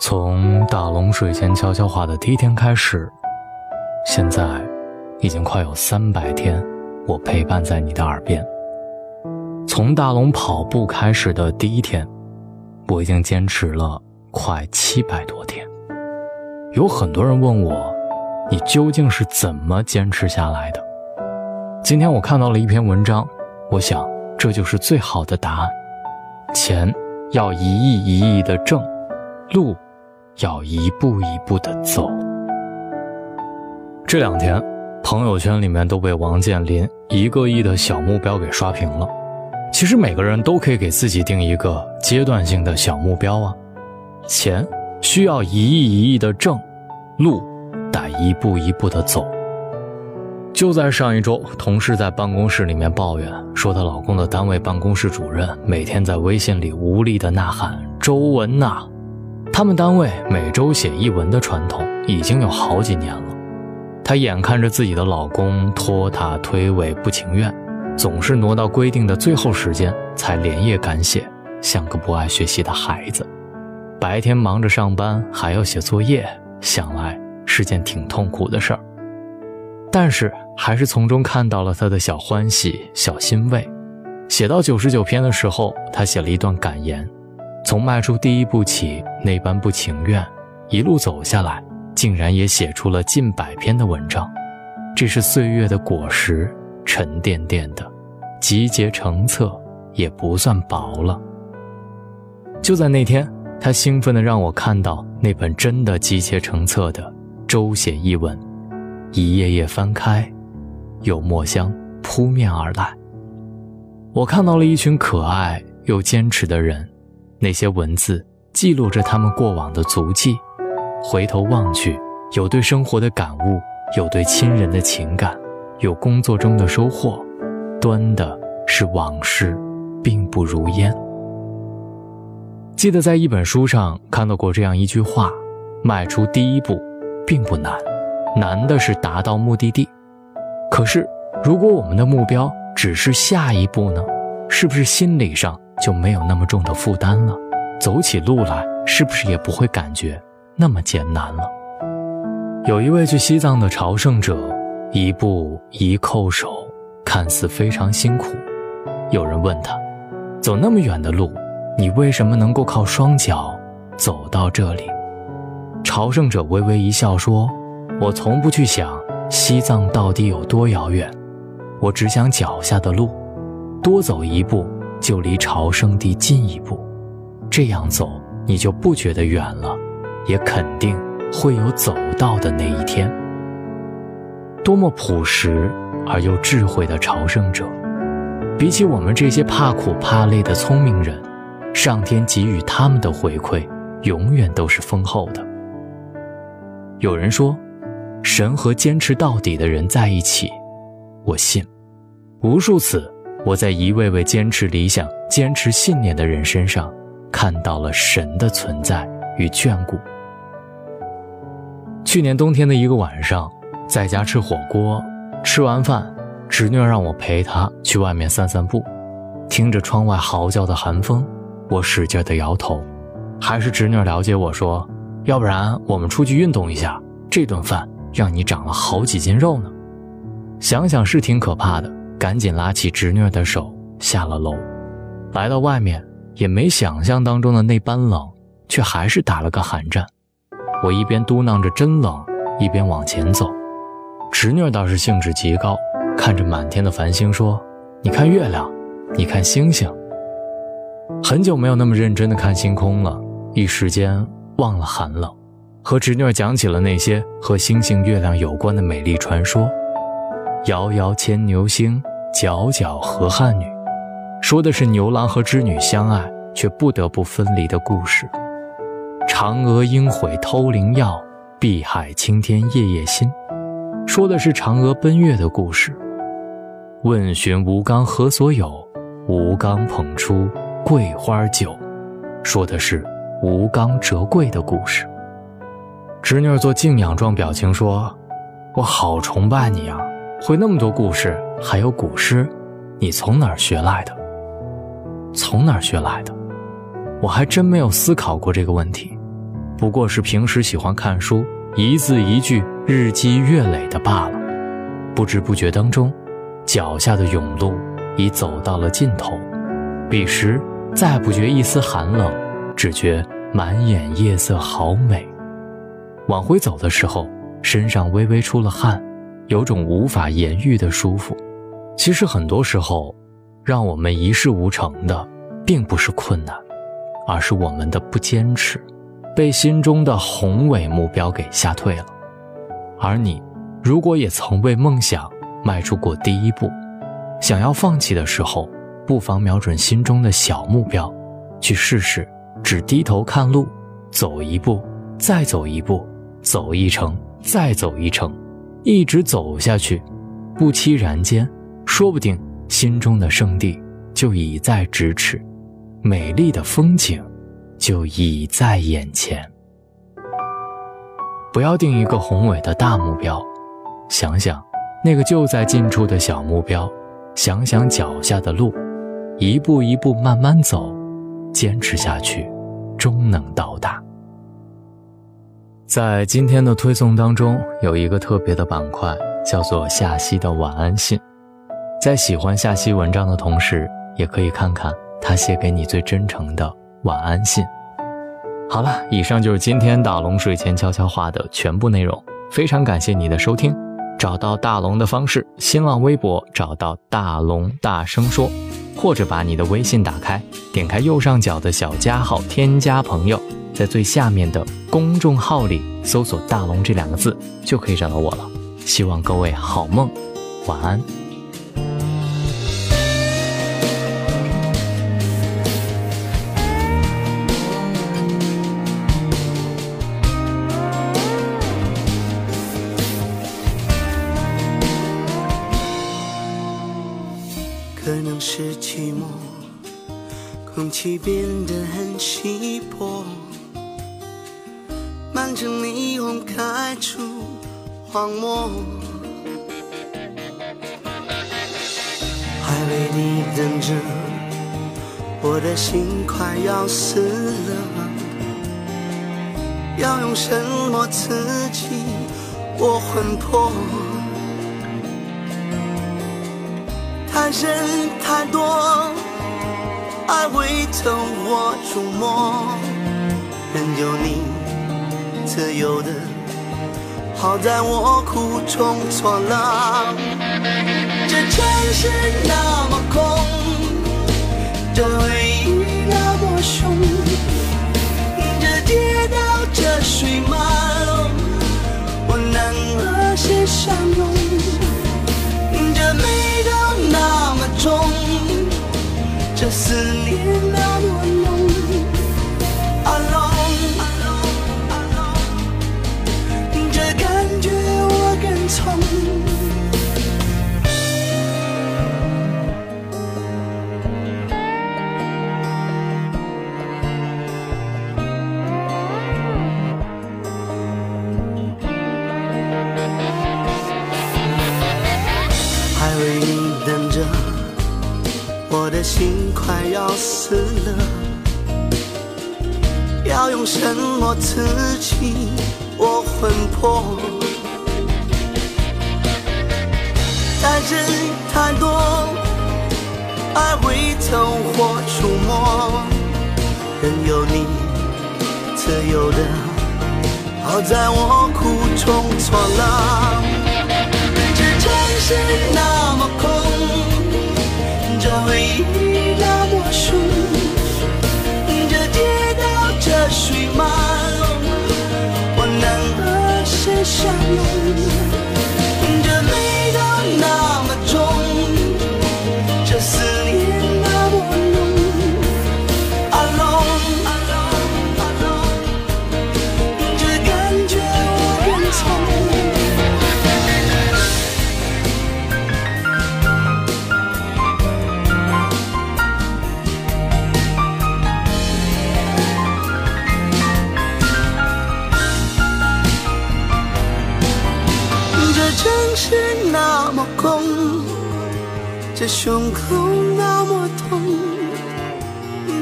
从大龙睡前悄悄话的第一天开始，现在已经快有三百天，我陪伴在你的耳边。从大龙跑步开始的第一天，我已经坚持了快七百多天。有很多人问我，你究竟是怎么坚持下来的？今天我看到了一篇文章，我想这就是最好的答案：钱要一亿一亿的挣，路。要一步一步的走。这两天，朋友圈里面都被王健林一个亿的小目标给刷屏了。其实每个人都可以给自己定一个阶段性的小目标啊。钱需要一亿一亿的挣，路得一步一步的走。就在上一周，同事在办公室里面抱怨说，她老公的单位办公室主任每天在微信里无力的呐喊：“周文呐。”他们单位每周写一文的传统已经有好几年了，她眼看着自己的老公拖沓推诿不情愿，总是挪到规定的最后时间才连夜赶写，像个不爱学习的孩子。白天忙着上班还要写作业，想来是件挺痛苦的事儿。但是还是从中看到了他的小欢喜、小欣慰。写到九十九篇的时候，他写了一段感言。从迈出第一步起，那般不情愿，一路走下来，竟然也写出了近百篇的文章。这是岁月的果实，沉甸甸的，集结成册，也不算薄了。就在那天，他兴奋地让我看到那本真的集结成册的周写一文，一页页翻开，有墨香扑面而来。我看到了一群可爱又坚持的人。那些文字记录着他们过往的足迹，回头望去，有对生活的感悟，有对亲人的情感，有工作中的收获，端的是往事，并不如烟。记得在一本书上看到过这样一句话：迈出第一步，并不难，难的是达到目的地。可是，如果我们的目标只是下一步呢？是不是心理上？就没有那么重的负担了，走起路来是不是也不会感觉那么艰难了？有一位去西藏的朝圣者，一步一叩首，看似非常辛苦。有人问他，走那么远的路，你为什么能够靠双脚走到这里？朝圣者微微一笑说：“我从不去想西藏到底有多遥远，我只想脚下的路，多走一步。”就离朝圣地近一步，这样走你就不觉得远了，也肯定会有走到的那一天。多么朴实而又智慧的朝圣者，比起我们这些怕苦怕累的聪明人，上天给予他们的回馈永远都是丰厚的。有人说，神和坚持到底的人在一起，我信，无数次。我在一位位坚持理想、坚持信念的人身上，看到了神的存在与眷顾。去年冬天的一个晚上，在家吃火锅，吃完饭，侄女让我陪她去外面散散步。听着窗外嚎叫的寒风，我使劲地摇头。还是侄女了解我说：“要不然我们出去运动一下，这顿饭让你长了好几斤肉呢。”想想是挺可怕的。赶紧拉起侄女的手下了楼，来到外面也没想象当中的那般冷，却还是打了个寒战。我一边嘟囔着真冷，一边往前走。侄女倒是兴致极高，看着满天的繁星说：“你看月亮，你看星星。”很久没有那么认真的看星空了，一时间忘了寒冷，和侄女讲起了那些和星星、月亮有关的美丽传说。遥遥牵牛星。皎皎河汉女，说的是牛郎和织女相爱却不得不分离的故事。嫦娥应悔偷灵药，碧海青天夜夜心，说的是嫦娥奔月的故事。问询吴刚何所有，吴刚捧出桂花酒，说的是吴刚折桂的故事。侄女做敬仰状表情说：“我好崇拜你啊，会那么多故事。”还有古诗，你从哪儿学来的？从哪儿学来的？我还真没有思考过这个问题。不过是平时喜欢看书，一字一句日积月累的罢了。不知不觉当中，脚下的甬路已走到了尽头。彼时再不觉一丝寒冷，只觉满眼夜色好美。往回走的时候，身上微微出了汗，有种无法言喻的舒服。其实很多时候，让我们一事无成的，并不是困难，而是我们的不坚持，被心中的宏伟目标给吓退了。而你，如果也曾为梦想迈出过第一步，想要放弃的时候，不妨瞄准心中的小目标，去试试，只低头看路，走一步，再走一步。走一程，再走一程，一直走下去，不期然间，说不定心中的圣地就已在咫尺，美丽的风景就已在眼前。不要定一个宏伟的大目标，想想那个就在近处的小目标，想想脚下的路，一步一步慢慢走，坚持下去，终能到达。在今天的推送当中，有一个特别的板块，叫做夏曦的晚安信。在喜欢夏曦文章的同时，也可以看看他写给你最真诚的晚安信。好了，以上就是今天大龙睡前悄悄话的全部内容。非常感谢你的收听。找到大龙的方式：新浪微博找到大龙大声说，或者把你的微信打开，点开右上角的小加号，添加朋友。在最下面的公众号里搜索“大龙”这两个字，就可以找到我了。希望各位好梦，晚安。可能是寂寞，空气变得很稀薄。看着霓虹开出荒漠，还为你等着，我的心快要死了。要用什么刺激我魂魄？太深太多，爱未曾我触摸，任由你。自由的，好在我苦中作乐。这城市那么空，这回忆那么凶，这街道这水马龙，我能和谁相拥？这眉头那么重，这思念用什么刺激我魂魄？太真太多，爱未曾我触摸，任由你自由的，好在我苦中作乐。这城市这城市那么空，这胸口那么痛，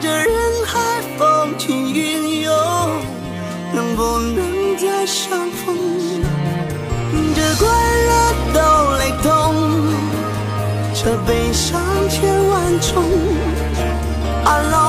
这人海风起云涌，能不能再相逢？这快乐都雷同，这悲伤千万种。Alone。